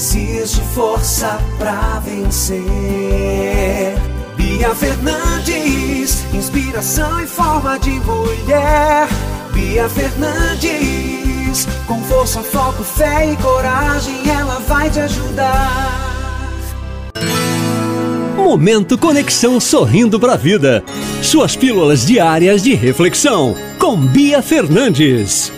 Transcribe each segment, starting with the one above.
Existe força pra vencer. Bia Fernandes, inspiração em forma de mulher. Bia Fernandes, com força, foco, fé e coragem, ela vai te ajudar. Momento Conexão Sorrindo para a Vida. Suas pílulas diárias de reflexão com Bia Fernandes.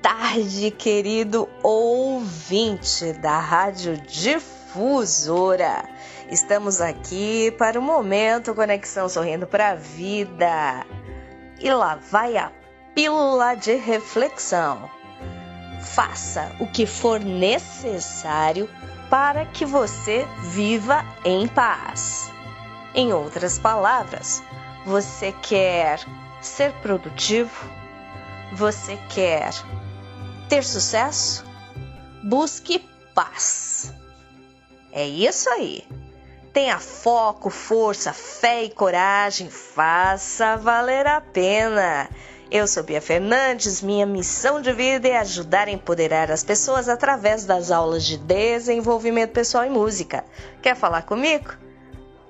Tarde, querido ouvinte da Rádio Difusora. Estamos aqui para o momento Conexão Sorrindo para a Vida. E lá vai a pílula de reflexão. Faça o que for necessário para que você viva em paz. Em outras palavras, você quer ser produtivo? Você quer ter sucesso? Busque paz. É isso aí. Tenha foco, força, fé e coragem. Faça valer a pena. Eu sou Bia Fernandes, minha missão de vida é ajudar a empoderar as pessoas através das aulas de desenvolvimento pessoal e música. Quer falar comigo?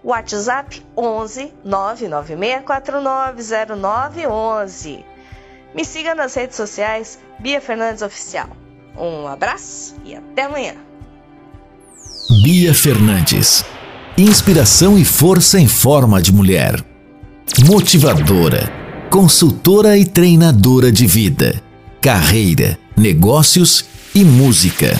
WhatsApp 11 996490911. Me siga nas redes sociais Bia Fernandes Oficial. Um abraço e até amanhã. Bia Fernandes. Inspiração e força em forma de mulher. Motivadora, consultora e treinadora de vida, carreira, negócios e música.